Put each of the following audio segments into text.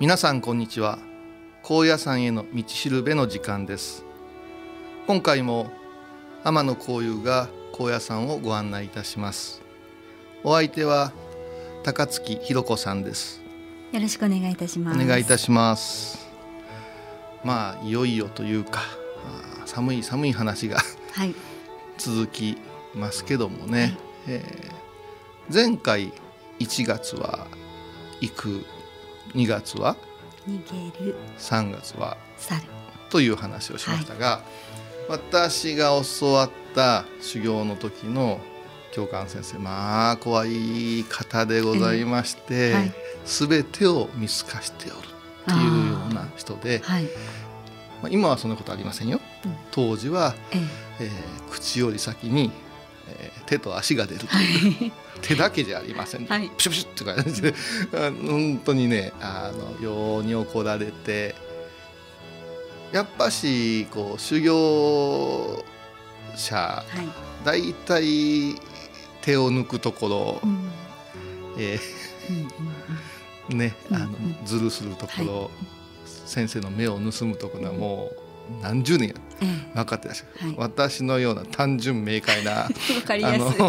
皆さんこんにちは。高野山への道しるべの時間です。今回も天野幸雄が高野山をご案内いたします。お相手は高槻弘子さんです。よろしくお願いいたします。お願いいたします。まあいよいよというか寒い寒い話がはい。続きますけどもね、はい、えー、前回1月は行く2月は？逃げる。3月は？猿。という話をしましたが、はい、私が教わった修行の時の教官先生まあ怖い方でございまして、えーはい、全てを見透かしておるっていうような人で、はい、まあ、今はそんなことありませんよ、うん、当時は、えー、えー、口より先に、えー、手と足が出ると。い。う。手だけじゃありません、はい、プシュプシュって感じで本当にねあのように怒られてやっぱしこう修行者、はい、大体手を抜くところ、うん、えー、ねあのずるするところ、はい、先生の目を盗むところはもう。何十年分かってらっしゃる、はい、私のような単純明快な あ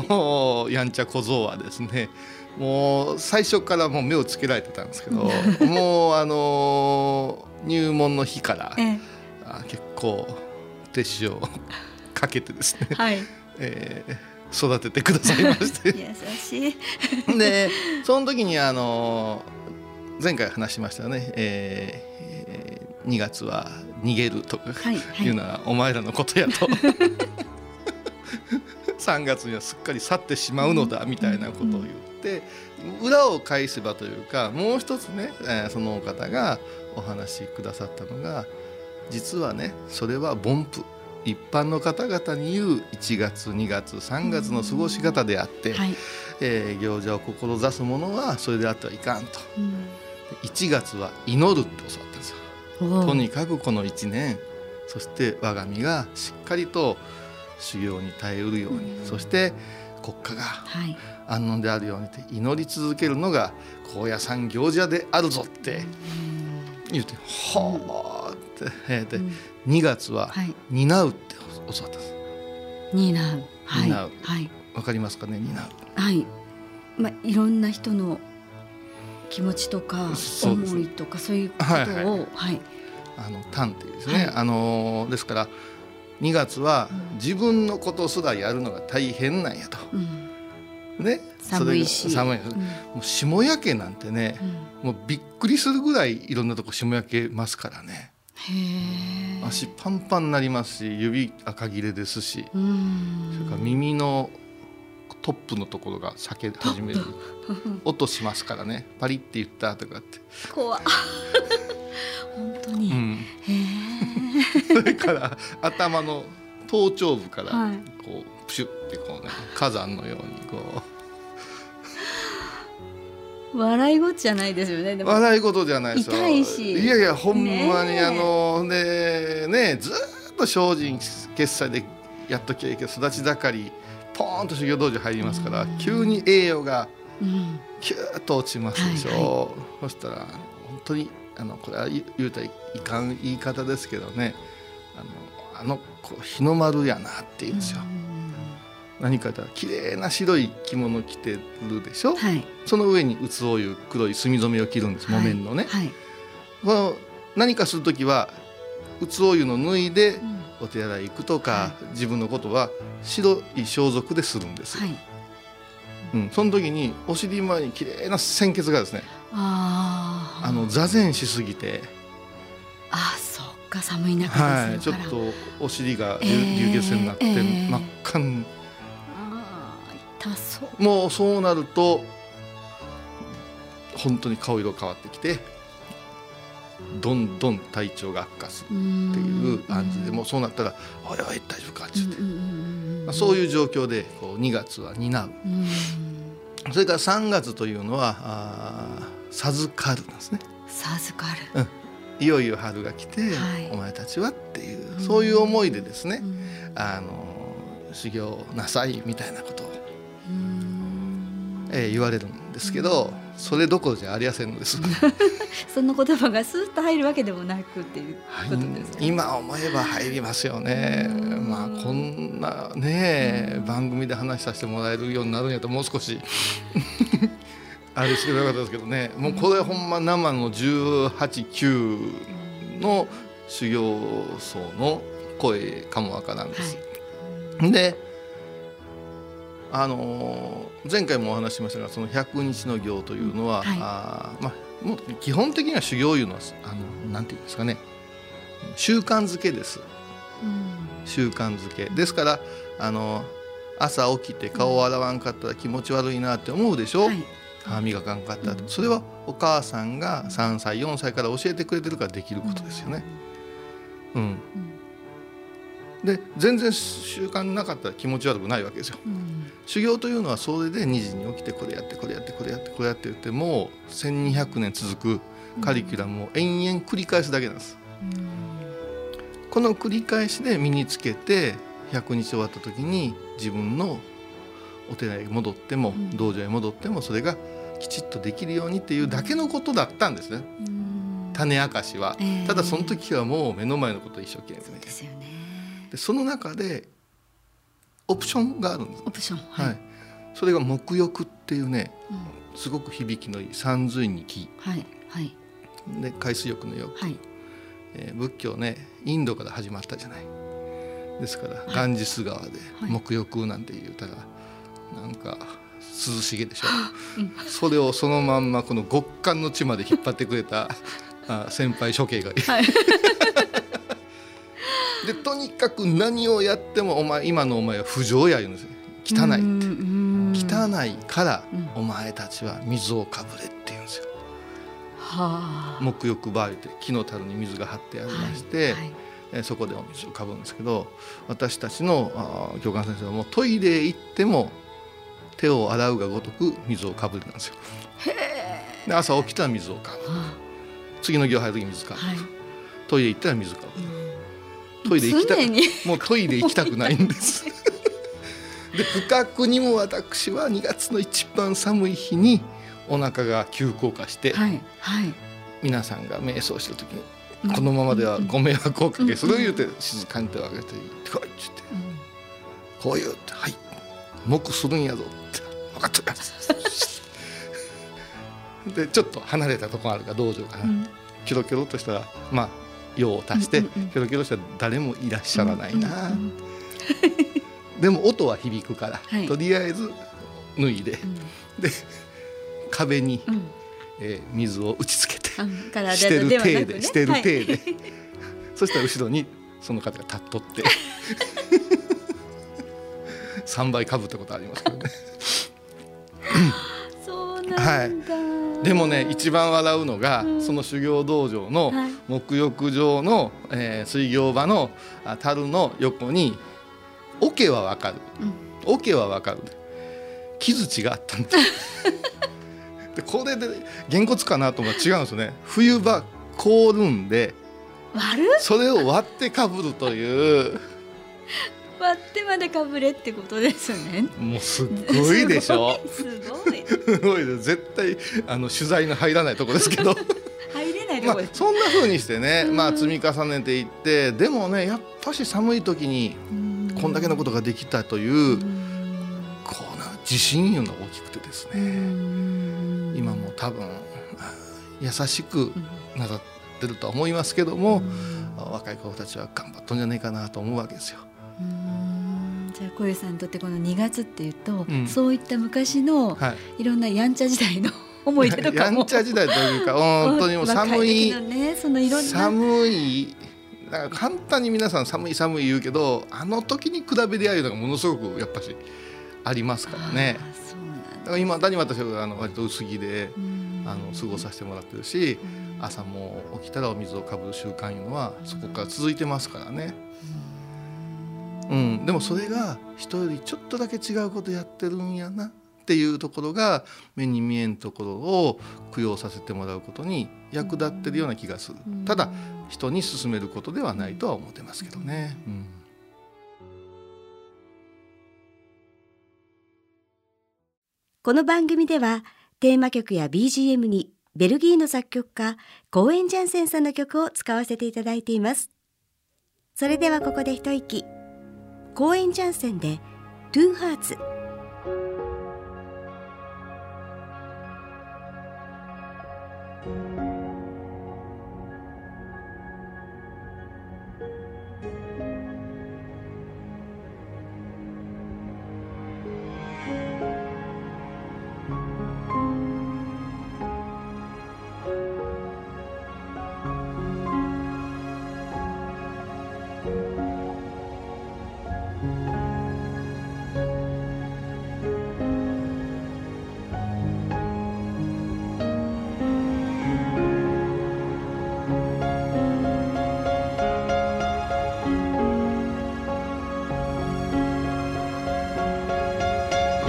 の やんちゃ小僧はですねもう最初からもう目をつけられてたんですけど もうあの入門の日から、え結構手塩をかけてですね、はい。えー、育ててくださいまして。優しい。でその時にあの前回話しましたね、えー、2月は逃げるとかいうのはお前らのことやと。3月にはすっかり去ってしまうのだみたいなことを言って裏を返せばというかもう一つねそのお方がお話しくださったのが実はねそれは凡夫。一般の方々に言う1月2月3月の過ごし方であって、はい、えー、行者を志す者はそれであってはいかんと、うん、1月は祈る教わった。とにかくこの1年そして我が身がしっかりと修行に耐えうるように、うん、そして国家が安穏であるようにって祈り続けるのが高野山行者であるぞって言って「はあ」って、えで、うん、2月は「担う」って教わったんです。担う、はい、担う、はい、わかりますかね担う。はい。まあ、いろんな人の気持ちとか思いとかそういうことを、はい、はいはい、あの単っていうですね、はい、あのですから2月は自分のことすらやるのが大変なんやと。うん、ね、寒いし。寒い、うん、もう霜焼けなんてね、うん、もうびっくりするぐらいいろんなとこ霜焼けますからね。足パンパンになりますし指赤切れですし。それから耳のトップのところが裂け始める。音しますからね。パリって言ったとかって。怖本当に、うん、それから頭の頭頂部からこう、プシュってこうね火山のようにこう。笑い事じゃないですよね笑い事じゃないですよ。痛いし。いやいやほんまにあのねねずっと精進決済でやっときゃいいけど育ち盛りポーンと修行道場入りますから、急に栄養がキューッと落ちますでしょ、はいはい、そしたら本当にあのこれは言うたらいかん言い方ですけどね。あのあの日の丸やなって言うんですよ。何かと綺麗な白い着物着てるでしょ、はい、その上にうつお湯黒い墨染めを着るんです木綿のね、はい、この何かする時はうつお湯の脱いでお手洗い行くとか、はい、自分のことは白い装束でするんです、はい、うん、その時にお尻前に綺麗な鮮血がですねあの座禅しすぎて。あそっか寒い中はい、ちょっとお尻が流血になって、えー、真っ赤に。痛そう。もうそうなると本当に顔色変わってきてどんどん体調が悪化するっていう感じでもうそうなったら「おいおい大丈夫か」っつって、まあ、そういう状況でこう2月は担う。それから3月というのはあ授かるんですね。授かる、うん。いよいよ春が来て、はい、お前たちはっていうそういう思いでですね、あの修行なさいみたいなことを、えー、言われるんですけど、それどころじゃありませんのです。その言葉がスーッと入るわけでもなくっていうことですか、ね、今思えば入りますよね。まあこんなね番組で話させてもらえるようになるんやともう少し。あれしてよかったですけどね。もうこれほんま生の189の修行僧の声かもわからんです。はい、であの前回もお話ししましたがその百日の行というのは、はい、あまあ、もう基本的には修行いうのはあのなんていうんですかね。習慣づけです、うん、習慣づけ。ですからあの朝起きて顔を洗わんかったら気持ち悪いなって思うでしょ、はい、歯磨かんかったそれはお母さんが3歳4歳から教えてくれてるからできることですよね。うん、うん。で全然習慣なかったら気持ち悪くないわけですよ、うん、修行というのはそれで2時に起きてこれやってこれやってこれやってこれやって言ってもう1200年続くカリキュラムを延々繰り返すだけなんです、うん、この繰り返しで身につけて100日終わった時に自分のお寺へ戻っても、うん、道場へ戻ってもそれがきちっとできるようにっていうだけのことだったんですね、種明かしは、えー、ただその時はもう目の前のことを一生懸命ですよね。でその中でオプションがあるんです。オプション、はい、はい、それが沐浴っていうね、うん、すごく響きのいい三髄に木、はいはい、で海水浴の浴、はい。えー、仏教ねインドから始まったじゃない。ですから、はい、ガンジス川で沐浴なんて言うたら、なんか涼しげでしょ、うん、それをそのまんまこの極寒の地まで引っ張ってくれた あ先輩処刑がいる。はいでとにかく何をやってもお前今のお前は不条や言うんですよ。汚いって。汚いからお前たちは水をかぶれって言うんですよ。はあ、沐浴場って木の樽に水が張ってありまして、はいはい、そこでお水をかぶるんですけど私たちの教官先生はもうトイレ行っても手を洗うがごとく水をかぶるんですよ。で朝起きたら水をかぶる、はあ、次の行入る時水かぶる、はい、トイレ行ったら水かぶる。トイレ行きたもうトイレ行きたくないんです。で不覚にも私は2月の一番寒い日にお腹が急降下して、はいはい、皆さんが瞑想した時にこのままではご迷惑をおかけする言うて静かに手を挙げて「こい」って言って「こう言う」って「はい黙するんやぞ」って「分かってます」でちょっと離れたところあるか道場から、うん、キョロキョロとしたらまあ用を足して、キョロキョロしたら誰もいらっしゃらないな、でも音は響くから、はい、とりあえず脱いで、で壁に、うん、えー、水を打ち付けて、してる体で、してる体で、そしたら後ろにその方が立っとって 3倍かぶったことありますけどね。そうなんだ、はい、でもね一番笑うのが、うん、その修行道場の沐浴場の、えー、水行場の樽の横に桶はわかる、桶、うん、はわかる。木槌があったん ですでこれでげんこつかなと思ったら違うんですよね。冬場凍るんでそれを割ってかぶるというまでかぶれってことですね。もうすごいでしょ。すごい。すごい絶対あの取材の入らないとこですけど。入れないとこまあ、そんなふうにしてね、まあ、積み重ねていってでもねやっぱし寒い時にこんだけのことができたというこうな自信いうのが大きくてですね。今も多分優しくなさってると思いますけども若い子たちは頑張っとんじゃないかなと思うわけですよ。じゃあ小遊さんにとってこの2月っていうと、うん、そういった昔のい。ろんなやんちゃ時代の思い出とかも やんちゃ時代というか 本当にもう寒い、ね、そのいろんな。寒いだから簡単に皆さん寒い寒い言うけどあの時に比べり合うのがものすごくやっぱしありますからね。だから今だに私はあの割と薄着であの過ごさせてもらってるし朝も起きたらお水をかぶる習慣いうのはそこから続いてますからね。うん、でもそれが人よりちょっとだけ違うことやってるんやなっていうところが目に見えんところを供養させてもらうことに役立ってるような気がする。ただ人に勧めることではないとは思ってますけどね。うん、この番組ではテーマ曲や BGM にベルギーの作曲家コーエン・ジャンセンさんの曲を使わせていただいています。それではここで一息公演・ジャンセンでトゥーハーツ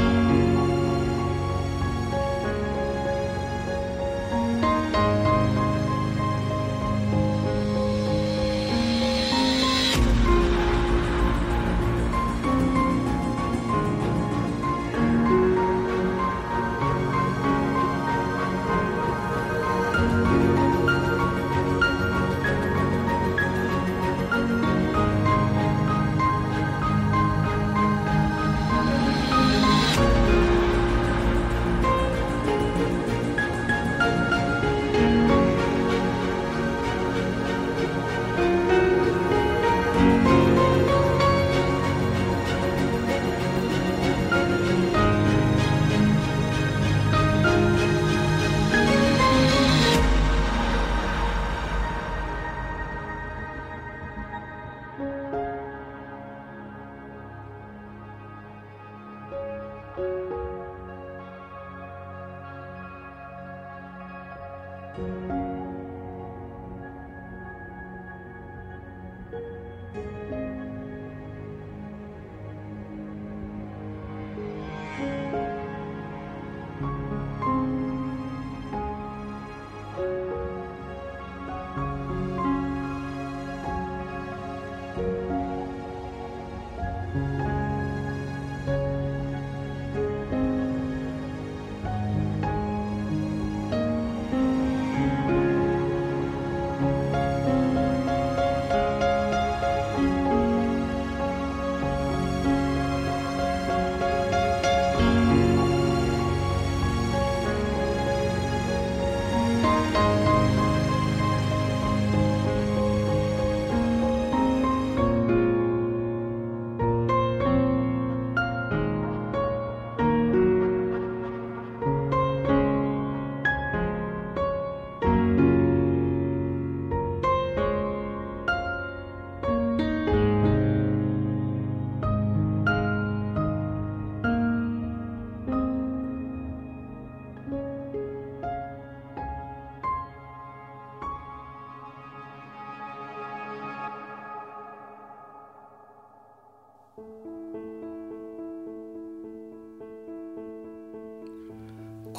you.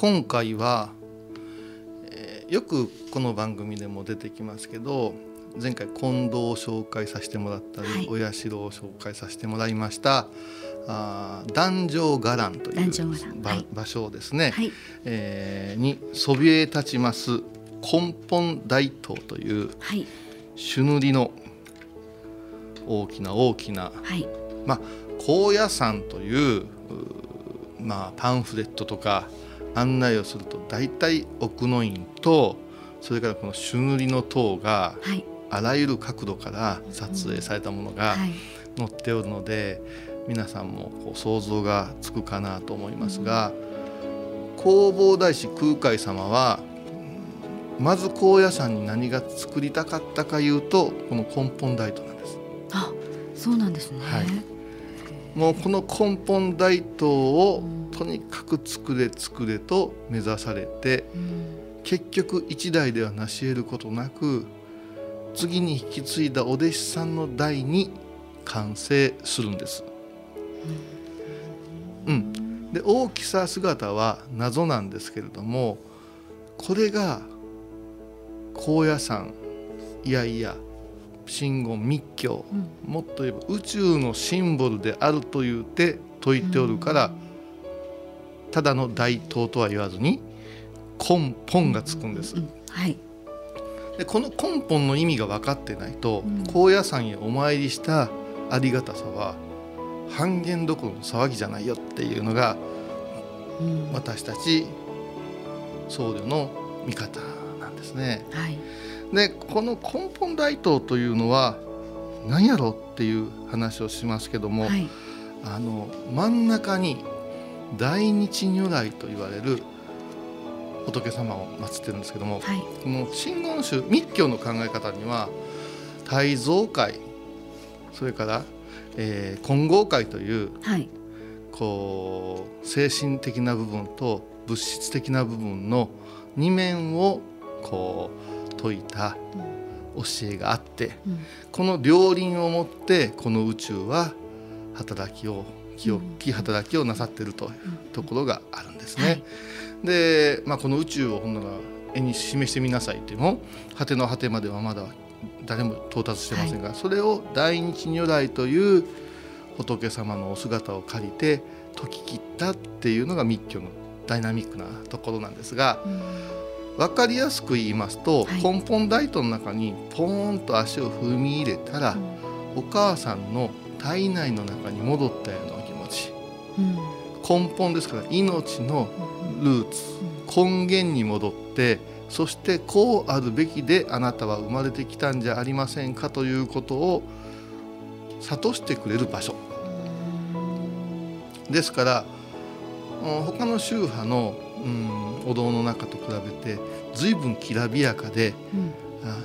今回は、えー、よくこの番組でも出てきますけど前回近藤を紹介させてもらったり、はい、お社を紹介させてもらいましたあ壇上伽藍という場はい、場所ですね、はい、えー、にそびえ立ちます根本大塔という、はい、朱塗りの大きな大きな、はい、まあ高野山というまあ、パンフレットとか案内をすると大体奥の院とそれからこの朱塗りの塔が、はい、あらゆる角度から撮影されたものが載っておるので、皆さんもこう想像がつくかなと思いますが、弘法大師空海様はまず高野山に何が作りたかったかいうとこの根本大塔なんです。あそうなんですね、はいもうこの根本大塔をとにかく作れ作れと目指されて、結局一代では成し得ることなく次に引き継いだお弟子さんの代に完成するんです。うん、で大きさ姿は謎なんですけれどもこれが高野山いやいや真言密教、うん、もっと言えば宇宙のシンボルであるというて説いておるから、うん、ただの大塔とは言わずに根本がつくんです。はい、でこの根本の意味が分かってないと、高野山へお参りしたありがたさは半減どころの騒ぎじゃないよっていうのが、私たち僧侶の見方なんですね。はいでこの根本大塔というのは何やろっていう話をしますけども、はい、あの真ん中に大日如来と言われる仏様を祀ってるんですけども、はい、この真言宗密教の考え方には大蔵会それから、えー、金剛会という、はい、こう精神的な部分と物質的な部分の二面をこう説いた教えがあって、うん、この両輪をもってこの宇宙は働きを清き働きをなさっているというところがあるんですね。はい、で、まあ、この宇宙をほんなら絵に示してみなさいっていうの果ての果てまではまだ誰も到達してませんが、はい、それを大日如来という仏様のお姿を借りて説き切ったっていうのが密教のダイナミックなところなんですが、分かりやすく言いますと、はい、根本大塔の中にポーンと足を踏み入れたら、うん、お母さんの体内の中に戻ったようなお気持ち、うん、根本ですから命のルーツ、うん、根源に戻ってそしてこうあるべきであなたは生まれてきたんじゃありませんかということを諭してくれる場所。ですから他の宗派のうん、お堂の中と比べて随分きらびやかで、うん、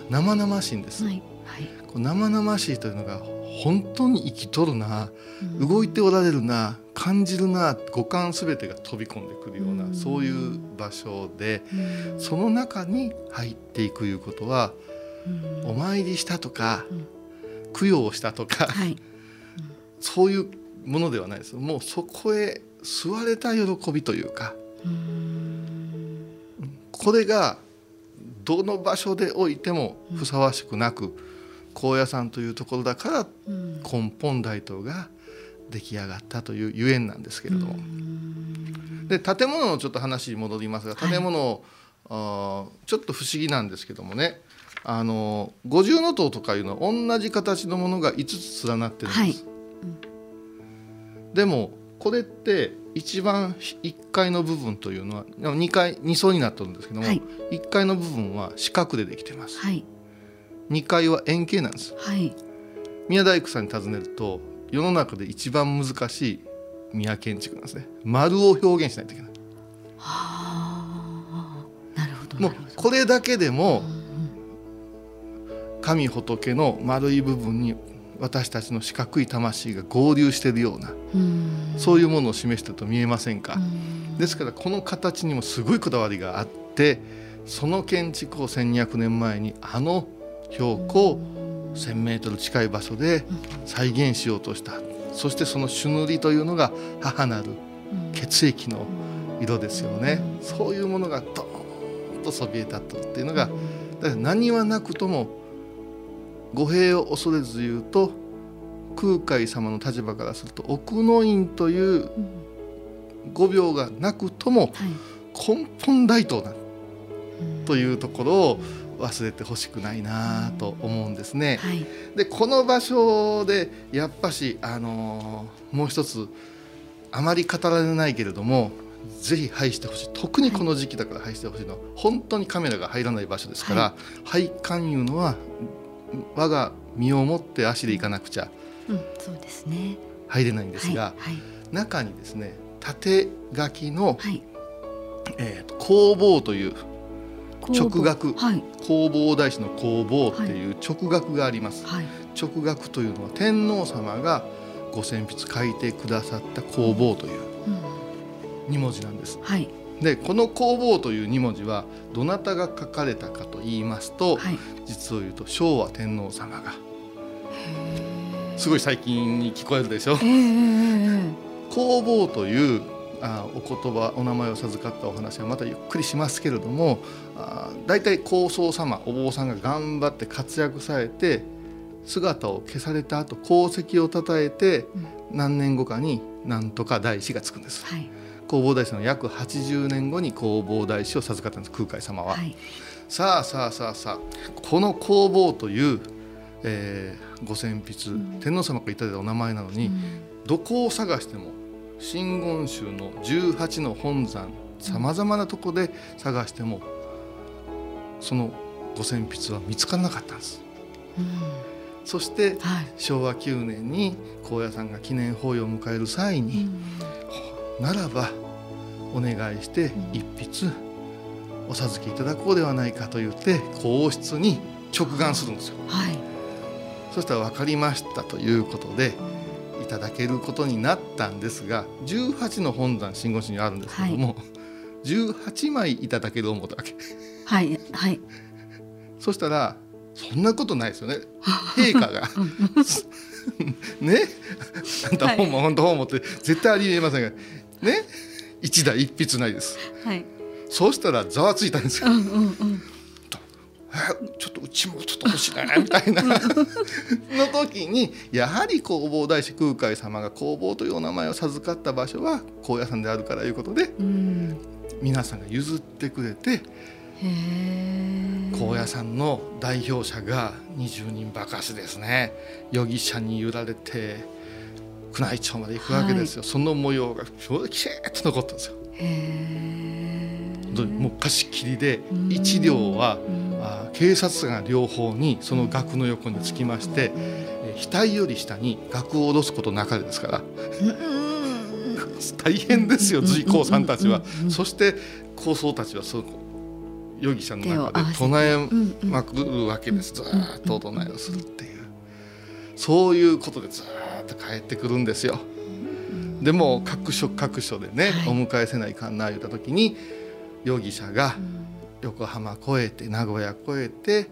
生々しいんです、はいはい、生々しいというのが本当に生きとるな、うん、動いておられるな感じるな五感全てが飛び込んでくるような、うん、そういう場所で、うん、その中に入っていくいうことは、お参りしたとか、供養したとか、はい、そういうものではないです。もうそこへ座れた喜びというか。これがどの場所でおいてもふさわしくなく、高野山というところだから根本大塔が出来上がったというゆえんなんですけれども。で建物のちょっと話に戻りますが建物、はい、ちょっと不思議なんですけどもね。あの五重塔とかいうのは同じ形のものが5つ連なってるんです。はい。うん、でもこれって一番1階の部分というのは2階2層になってるんですけども、はい、1階の部分は四角でできてます、はい、2階は円形なんです、はい、宮大工さんに尋ねると世の中で一番難しい宮建築なんですね。丸を表現しないといけない。はあなるほどもうこれだけでも神仏の丸い部分に私たちの四角い魂が合流しているようなそういうものを示してると見えませんか？ですからこの形にもすごいこだわりがあってその建築を1200年前にあの標高1,000メートル近い場所で再現しようとした。そしてその朱塗りというのが母なる血液の色ですよね、そういうものがドーンとそびえ立ってるっていうのがだから何はなくとも語弊を恐れず言うと空海様の立場からすると奥の院という語病がなくとも根本大東だというところを忘れてほしくないなと思うんですね。はい、でこの場所でやっぱし、あのー、もう一つあまり語られないけれどもぜひ拝してほしい。特にこの時期だから拝してほしいのは、本当にカメラが入らない場所ですから、はい、拝観いうのは我が身をもって足で行かなくちゃ、うん、そうですね。入れないんですが、はいはい、中にですね縦書きの、はい、えーと、工房という直学、はい、弘法大師の工房っていう直学があります、はい、直学というのは天皇様がご選筆書いてくださった工房という2文字なんです、はい、でこの工房という2文字はどなたが書かれたかと言いますと、はい、実を言うと昭和天皇様が。すごい最近に聞こえるでしょ？工房というあお言葉お名前を授かったお話はまたゆっくりしますけれども大体高僧様お坊さんが頑張って活躍されて姿を消された後功績をたたえて、何年後かになんとか大師がつくんです。はい弘法大師の約80年後に弘法大師を授かったんです。空海様は、はい、さあさあさあさあこの弘法という、えー、ご選筆、うん、天皇様がいただいたお名前なのに、うん、どこを探しても真言宗の18の本山さまざまなとこで探してもそのご選筆は見つからなかったんです。うん、そして、はい、昭和9年に高野山が記念法要を迎える際に、ならばお願いして一筆お授けいただこうではないかと言って皇室に直願するんですよ。はい、そしたら分かりましたということでいただけることになったんですが18の本山真言宗にあるんですけども、はい、18枚いただける思ったわけ。はいはい。そしたらそんなことないですよね。陛下が。ね？あんた本も本当本もって絶対ありえませんが。ね？一台一筆ないです、はい、そうしたらざわついたんですよ、うんうんうん。ちょっとうちもちょっと欲しいなみたいな。の時にやはり弘法大師空海様が弘法というお名前を授かった場所は高野山であるからいうことで、うん、皆さんが譲ってくれて高野山の代表者が20人ばかしですね。容疑者に揺られて宮内庁まで行くわけですよ、はい、その模様がちょうどきちっと残ったんですよ。もう貸し切りで一両はあ警察官両方にその額の横につきまして額より下に額を下ろすことなかれですから。大変ですよ随行さんたちは。そして高僧たちはその容疑者の中で唱えまくるわけです。ずっと唱えをするっていう。そういうことでずっと帰ってくるんですよ。でも各所各所でね、お迎えせないかんな言った時に容疑者が横浜越えて名古屋越えて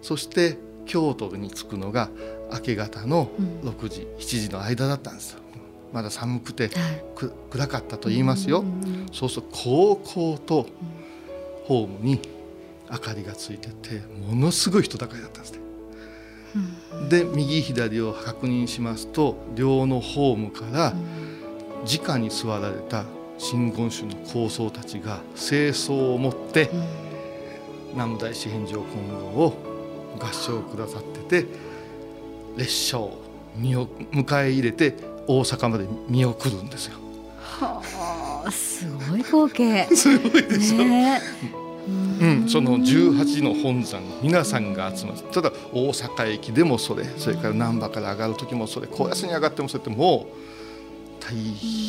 そして京都に着くのが明け方の6時、7時の間だったんですよ。まだ寒くて、暗かったと言いますよ。そうするとこうこうとホームに明かりがついててものすごい人だかりだったんですね。で右左を確認しますと両のホームから直に座られた真言宗の高僧たちが清掃を持って南無大師返上金剛を合唱くださってて列車を見を迎え入れて大阪まで見送るんですよ。はあ、すごい光景。すごいでしょ？ねうん、その18の本山皆さんが集まるただ大阪駅でもそれそれから難波から上がる時もそれ高安に上がってもそれってもう大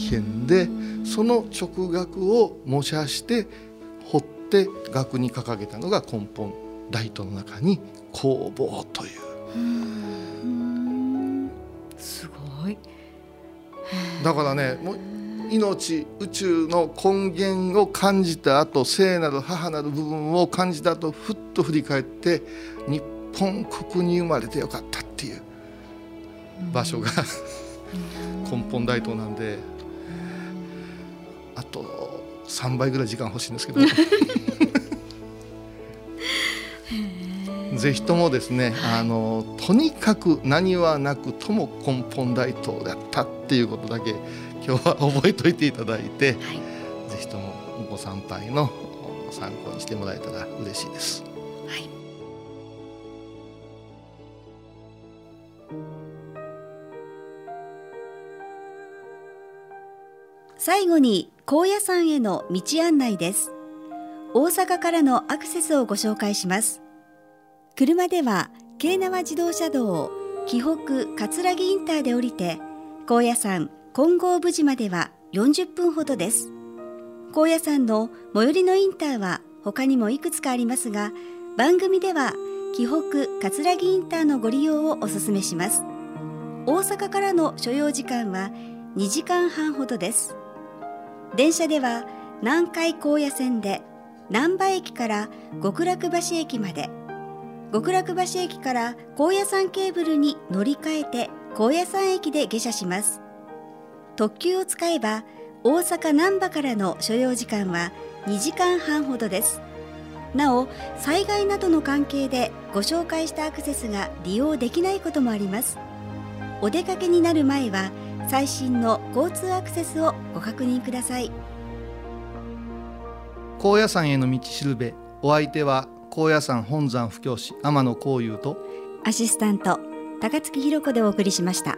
変でその直学を模写して彫って額に掲げたのが根本大都の中に工房という。すごいだからねもう命宇宙の根源を感じた後聖なる母なる部分を感じた後ふっと振り返って日本国に生まれてよかったっていう場所が根本大東なんであと3倍ぐらい時間欲しいんですけどぜひともですね、はい、あのとにかく何はなくとも根本大東だったっていうことだけ今日は覚えておいていただいて、はい、ぜひともご参拝の参考にしてもらえたら嬉しいです。はい、最後に高野山への道案内です。大阪からのアクセスをご紹介します。車では京奈和自動車道紀北葛城インターで降りて高野山金剛無寺までは40分ほどです。高野山の最寄りのインターは他にもいくつかありますが番組では紀北葛城インターのご利用をお勧めします。大阪からの所要時間は2時間半ほどです。電車では南海高野線で難波駅から極楽橋駅まで極楽橋駅から高野山ケーブルに乗り換えて高野山駅で下車します。特急を使えば大阪難波からの所要時間は2時間半ほどです。なお災害などの関係でご紹介したアクセスが利用できないこともあります。お出かけになる前は最新の交通アクセスをご確認ください。高野山への道しるべお相手は高野山本山布教師天野幸雄とアシスタント高槻弘子でお送りしました。